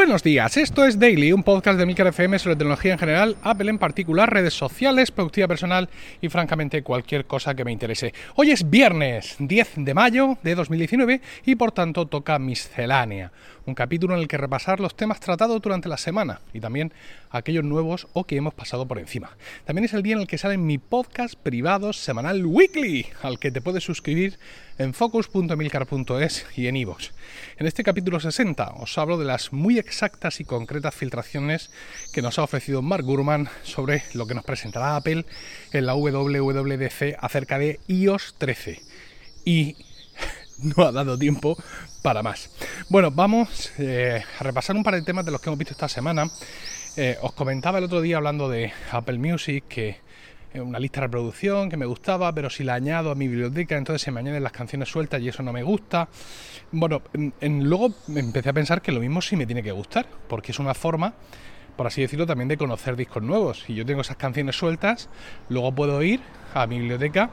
Buenos días, esto es Daily, un podcast de Milcar FM sobre tecnología en general, Apple en particular, redes sociales, productividad personal y francamente cualquier cosa que me interese. Hoy es viernes 10 de mayo de 2019 y por tanto toca miscelánea, un capítulo en el que repasar los temas tratados durante la semana y también aquellos nuevos o que hemos pasado por encima. También es el día en el que sale mi podcast privado semanal weekly, al que te puedes suscribir en focus.milcar.es y en iVoox. En este capítulo 60 os hablo de las muy exactas y concretas filtraciones que nos ha ofrecido Mark Gurman sobre lo que nos presentará Apple en la WWDC acerca de iOS 13. Y no ha dado tiempo para más. Bueno, vamos eh, a repasar un par de temas de los que hemos visto esta semana. Eh, os comentaba el otro día hablando de Apple Music que una lista de reproducción que me gustaba, pero si la añado a mi biblioteca, entonces se me añaden las canciones sueltas y eso no me gusta. Bueno, en, luego empecé a pensar que lo mismo sí me tiene que gustar, porque es una forma, por así decirlo, también de conocer discos nuevos. Si yo tengo esas canciones sueltas, luego puedo ir a mi biblioteca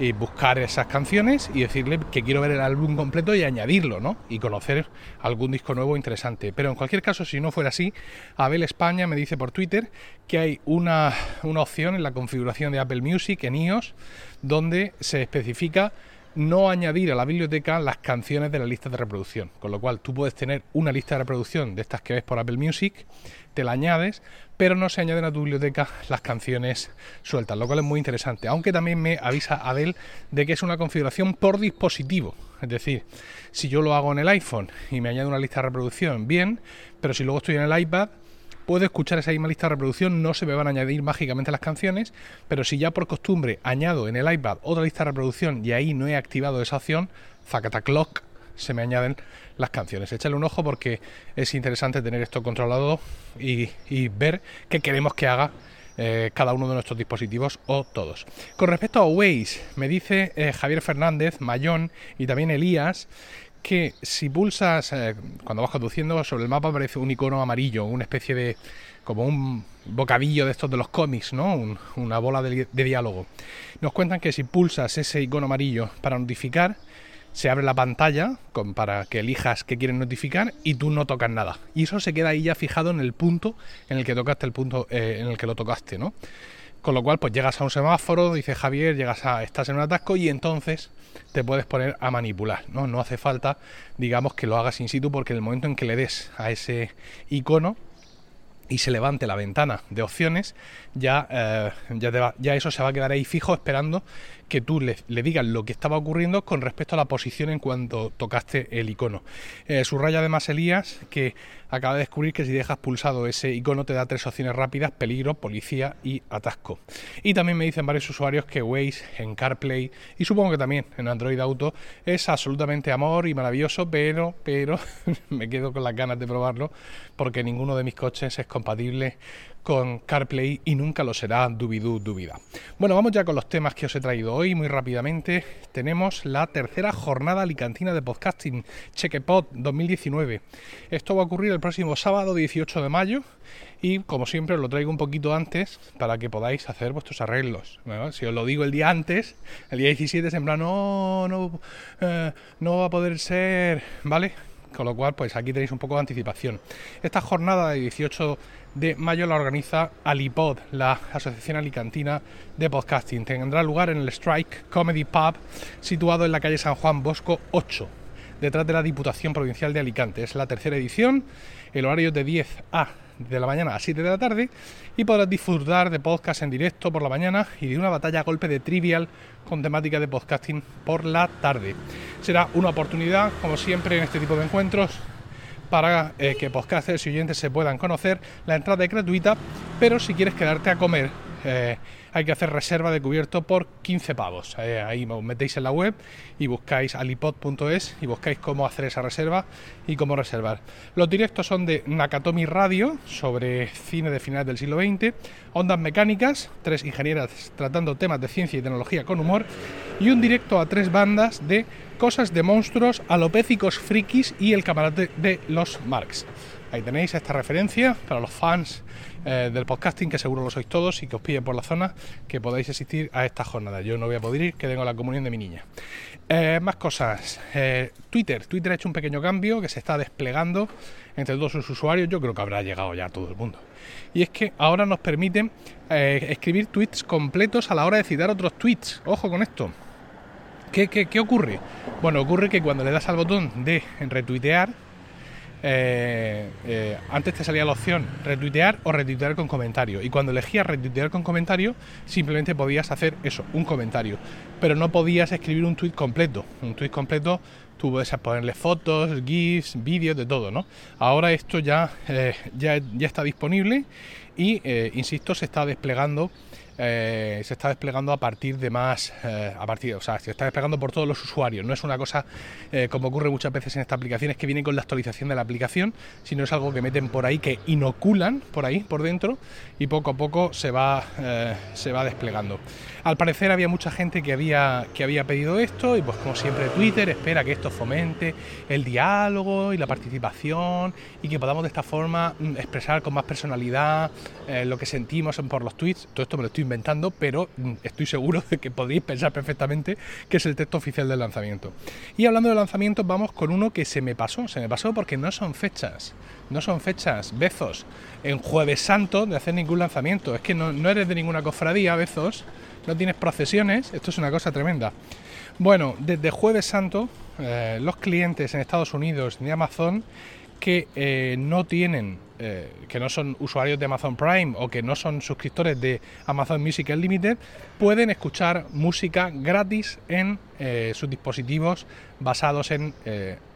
y buscar esas canciones y decirle que quiero ver el álbum completo y añadirlo, ¿no? Y conocer algún disco nuevo interesante. Pero en cualquier caso, si no fuera así, Abel España me dice por Twitter que hay una, una opción en la configuración de Apple Music en iOS donde se especifica no añadir a la biblioteca las canciones de la lista de reproducción. Con lo cual tú puedes tener una lista de reproducción de estas que ves por Apple Music, te la añades, pero no se añaden a tu biblioteca las canciones sueltas, lo cual es muy interesante. Aunque también me avisa Adel de que es una configuración por dispositivo. Es decir, si yo lo hago en el iPhone y me añado una lista de reproducción, bien, pero si luego estoy en el iPad, puedo escuchar esa misma lista de reproducción, no se me van a añadir mágicamente las canciones, pero si ya por costumbre añado en el iPad otra lista de reproducción y ahí no he activado esa opción, Clock, se me añaden las canciones. Échale un ojo porque es interesante tener esto controlado y, ver qué queremos que haga eh, cada uno de nuestros dispositivos o todos. Con respecto a Waze, me dice eh, Javier Fernández, Mayón y también Elías que si pulsas, eh, cuando vas conduciendo, sobre el mapa aparece un icono amarillo, una especie de, como un bocadillo de estos de los cómics, ¿no? una bola de, diálogo. Nos cuentan que si pulsas ese icono amarillo para notificar, se abre la pantalla para que elijas qué quieren notificar y tú no tocas nada. Y eso se queda ahí ya fijado en el punto en el que tocaste el punto eh, en el que lo tocaste, ¿no? Con lo cual, pues llegas a un semáforo, dice Javier, llegas a, estás en un atasco y entonces te puedes poner a manipular, ¿no? No hace falta, digamos, que lo hagas in situ porque en el momento en que le des a ese icono y se levante la ventana de opciones, ya, eh, ya, ya, eso se va a quedar ahí fijo esperando que tú le, digas lo que estaba ocurriendo con respecto a la posición en cuanto tocaste el icono. Eh, subraya además Elías que acaba de descubrir que si dejas pulsado ese icono te da tres opciones rápidas, peligro, policía y atasco. Y también me dicen varios usuarios que Waze en CarPlay y supongo que también en Android Auto es absolutamente amor y maravilloso, pero, pero me quedo con las ganas de probarlo porque ninguno de mis coches es compatible con CarPlay y nunca lo será dubidú dubida. Bueno, vamos ya con los temas que os he traído hoy muy rápidamente. Tenemos la tercera jornada alicantina de podcasting, Chequepod 2019. Esto va a ocurrir el próximo sábado 18 de mayo y como siempre os lo traigo un poquito antes para que podáis hacer vuestros arreglos. Si os lo digo el día antes, el día 17 es en no, eh, no va a poder ser, ¿vale? Con lo cual, pues aquí tenéis un poco de anticipación. Esta jornada de 18 de mayo la organiza Alipod, la Asociación Alicantina de Podcasting. Tendrá lugar en el Strike Comedy Pub, situado en la calle San Juan Bosco 8, detrás de la Diputación Provincial de Alicante. Es la tercera edición, el horario es de 10 a de la mañana a 7 de la tarde y podrás disfrutar de podcast en directo por la mañana y de una batalla a golpe de trivial con temática de podcasting por la tarde. Será una oportunidad, como siempre en este tipo de encuentros, para eh, que podcasters y oyentes se puedan conocer. La entrada es gratuita, pero si quieres quedarte a comer, eh, hay que hacer reserva de cubierto por 15 pavos. Eh, ahí os metéis en la web y buscáis alipod.es y buscáis cómo hacer esa reserva y cómo reservar. Los directos son de Nakatomi Radio sobre cine de finales del siglo XX, Ondas Mecánicas, tres ingenieras tratando temas de ciencia y tecnología con humor y un directo a tres bandas de Cosas de monstruos, alopécicos frikis y el camarote de los Marx. Ahí tenéis esta referencia para los fans eh, del podcasting, que seguro lo sois todos y que os pille por la zona, que podáis asistir a esta jornada. Yo no voy a poder ir, que tengo la comunión de mi niña. Eh, más cosas. Eh, Twitter. Twitter ha hecho un pequeño cambio que se está desplegando entre todos sus usuarios. Yo creo que habrá llegado ya a todo el mundo. Y es que ahora nos permiten escribir tweets completos a la hora de citar otros tweets. Ojo con esto. ¿Qué, qué, qué ocurre? Bueno, ocurre que cuando le das al botón de retuitear, eh, eh, antes te salía la opción retuitear o retuitear con comentario. Y cuando elegías retuitear con comentario, simplemente podías hacer eso, un comentario. Pero no podías escribir un tweet completo. Un tweet completo tú puedes ponerle fotos, GIFs, vídeos, de todo, ¿no? Ahora esto ya, eh, ya, ya, está disponible y, insisto, se está desplegando eh, se está desplegando a partir de más, eh, a partir, o sea, se está desplegando por todos los usuarios. No es una cosa eh, como ocurre muchas veces en esta aplicación, es que viene con la actualización de la aplicación, sino es algo que meten por ahí, que inoculan por ahí, por dentro, y poco a poco se va, se va desplegando. Al parecer había mucha gente que había, que había pedido esto, y pues como siempre Twitter espera que esto fomente el diálogo y la participación, y que podamos de esta forma mm, expresar con más personalidad lo que sentimos por los tweets. Todo esto me lo estoy inventando, pero mm, estoy seguro de que podéis pensar perfectamente que es el texto oficial del lanzamiento. Y hablando de lanzamientos, vamos con uno que se me pasó, se me pasó porque no son fechas, no son fechas, Bezos, en Jueves Santo de hacer ningún lanzamiento, es que no, eres de ninguna cofradía, Bezos, no tienes procesiones, esto es una cosa tremenda. Bueno, desde Jueves Santo, eh, los clientes en Estados Unidos de Amazon que eh, no tienen, eh, que no son usuarios de Amazon Prime o que no son suscriptores de Amazon Music Unlimited, pueden escuchar música gratis en eh, sus dispositivos basados en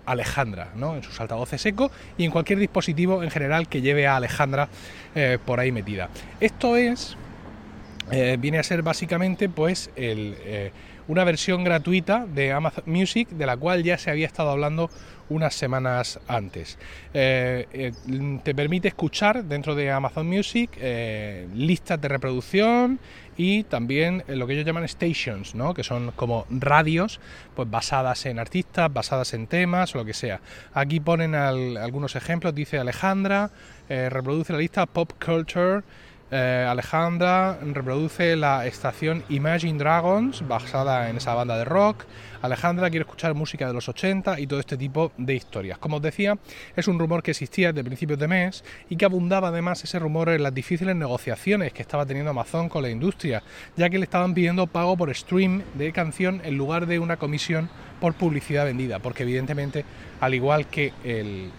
Alejandra, ¿no? en sus altavoces eco y en cualquier dispositivo en general que lleve a Alejandra por ahí metida. Esto es, viene a ser básicamente pues el una versión gratuita de Amazon Music de la cual ya se había estado hablando unas semanas antes. Eh, eh, te permite escuchar dentro de Amazon Music eh, listas de reproducción y también lo que ellos llaman stations, ¿no? que son como radios pues basadas en artistas, basadas en temas o lo que sea. Aquí ponen algunos ejemplos, dice Alejandra, reproduce la lista Pop Culture. Eh, Alejandra reproduce la estación Imagine Dragons, basada en esa banda de rock. Alejandra quiere escuchar música de los 80 y todo este tipo de historias. Como os decía, es un rumor que existía desde principios de mes y que abundaba además ese rumor en las difíciles negociaciones que estaba teniendo Amazon con la industria, ya que le estaban pidiendo pago por stream de canción en lugar de una comisión por publicidad vendida, porque evidentemente, al igual que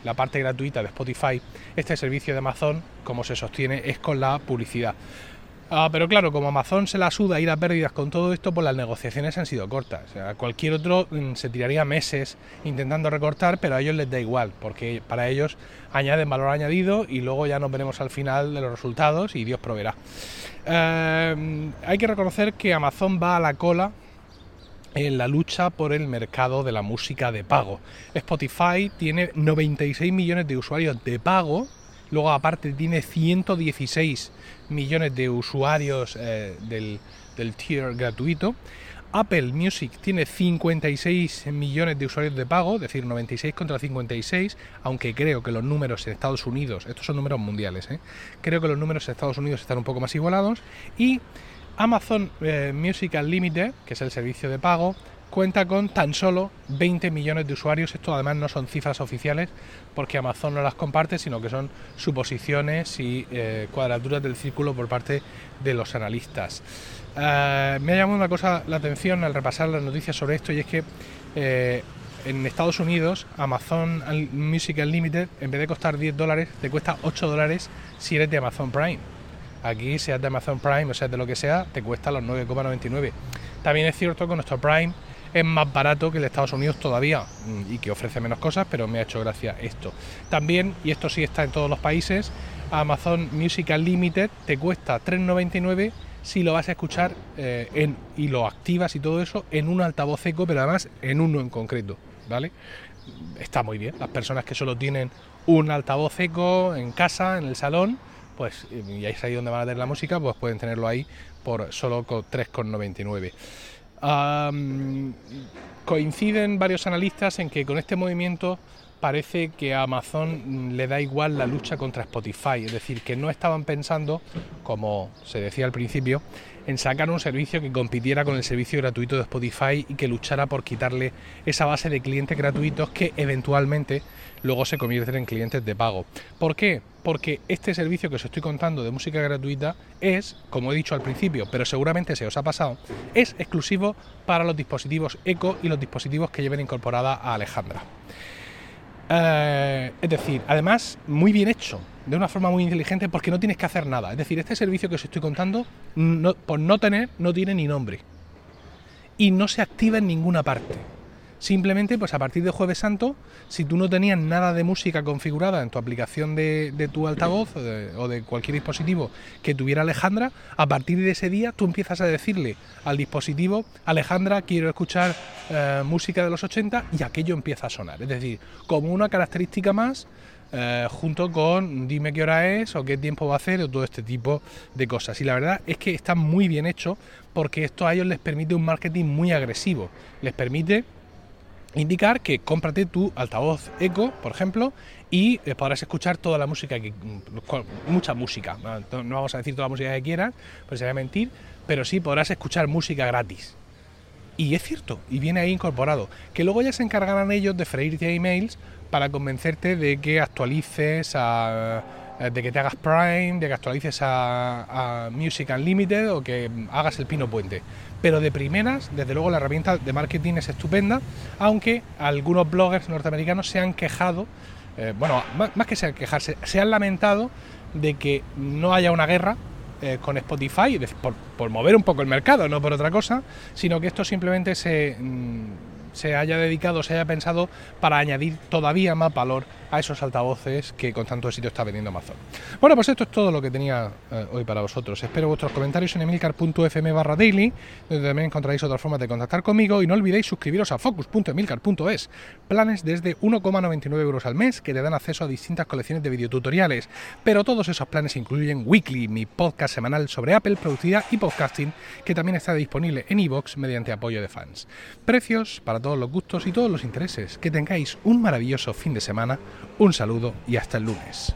la parte gratuita de Spotify, este servicio de Amazon, como se sostiene, es con la publicidad. Ah, pero claro, como Amazon se la suda ir a pérdidas con todo esto, pues las negociaciones han sido cortas. cualquier otro mm, se tiraría meses intentando recortar, pero a ellos les da igual, porque para ellos añaden valor añadido y luego ya nos veremos al final de los resultados y Dios proveerá. Eh, hay que reconocer que Amazon va a la cola en la lucha por el mercado de la música de pago. Spotify tiene 96 millones de usuarios de pago, luego aparte tiene 116 millones de usuarios eh, del, del tier gratuito. Apple Music tiene 56 millones de usuarios de pago, es decir, 96 contra 56, aunque creo que los números en Estados Unidos, estos son números mundiales, ¿eh? creo que los números en Estados Unidos están un poco más igualados. Y Amazon eh, Music Unlimited, que es el servicio de pago, cuenta con tan solo 20 millones de usuarios. Esto además no son cifras oficiales porque Amazon no las comparte, sino que son suposiciones y eh, cuadraturas del círculo por parte de los analistas. Eh, me ha llamado una cosa la atención al repasar las noticias sobre esto y es que en Estados Unidos Amazon Music Unlimited en vez de costar 10 dólares te cuesta 8 dólares si eres de Amazon Prime. Aquí, sea de Amazon Prime o sea de lo que sea, te cuesta los 9,99. También es cierto que nuestro Prime es más barato que el de Estados Unidos todavía mm, y que ofrece menos cosas, pero me ha hecho gracia esto. También, y esto sí está en todos los países, Amazon Music Unlimited te cuesta 3,99 si lo vas a escuchar eh, en, y lo activas y todo eso en un altavoz eco, pero además en uno en concreto, ¿vale? Está muy bien. Las personas que solo tienen un altavoz eco en casa, en el salón, pues y ahí es donde van a tener la música, pues pueden tenerlo ahí por solo 3,99. coinciden varios analistas en que con este movimiento parece que a Amazon le da igual la lucha contra Spotify, es decir, que no estaban pensando, como se decía al principio, en sacar un servicio que compitiera con el servicio gratuito de Spotify y que luchara por quitarle esa base de clientes gratuitos que eventualmente luego se convierten en clientes de pago. ¿Por qué? Porque este servicio que os estoy contando de música gratuita es, como he dicho al principio, pero seguramente se os ha pasado, es exclusivo para los dispositivos Eco y los dispositivos que lleven incorporada a Alejandra. Eh, es decir, además, muy bien hecho, de una forma muy inteligente, porque no tienes que hacer nada. Es decir, este servicio que os estoy contando, por no tener, no tiene ni nombre. Y no se activa en ninguna parte. Simplemente, pues a partir de Jueves Santo, si tú no tenías nada de música configurada en tu aplicación de, tu altavoz o de, cualquier dispositivo que tuviera Alejandra, a partir de ese día tú empiezas a decirle al dispositivo, Alejandra, quiero escuchar eh, música de los 80 y aquello empieza a sonar. Es decir, como una característica más eh, junto con dime qué hora es o qué tiempo va a hacer o todo este tipo de cosas. Y la verdad es que está muy bien hecho porque esto a ellos les permite un marketing muy agresivo. Les permite indicar que cómprate tu altavoz Eco, por ejemplo, y eh, podrás escuchar toda la música, que, mm, mucha música. No vamos a decir toda la música que quieras, pues sería mentir, pero sí podrás escuchar música gratis. Y es cierto, y viene ahí incorporado. Que luego ya se encargarán ellos de freírte emails para convencerte de que actualices a de que te hagas Prime, de que actualices a, Music Unlimited o que hagas el Pino Puente. Pero de primeras, desde luego la herramienta de marketing es estupenda, aunque algunos bloggers norteamericanos se han quejado, eh, bueno, más, que se quejarse, se han lamentado de que no haya una guerra eh, con Spotify, por, por, mover un poco el mercado, no por otra cosa, sino que esto simplemente se... Mm, se haya dedicado, se haya pensado para añadir todavía más valor a esos altavoces que con tanto éxito está vendiendo Amazon. Bueno, pues esto es todo lo que tenía eh, hoy para vosotros. Espero vuestros comentarios en emilcar.fm barra daily, donde también encontraréis otras formas de contactar conmigo y no olvidéis suscribiros a focus.emilcar.es, planes desde 1,99 euros al mes que te dan acceso a distintas colecciones de videotutoriales, pero todos esos planes incluyen Weekly, mi podcast semanal sobre Apple, productividad y podcasting, que también está disponible en iVoox mediante apoyo de fans. Precios para todos los gustos y todos los intereses. Que tengáis un maravilloso fin de semana, un saludo y hasta el lunes.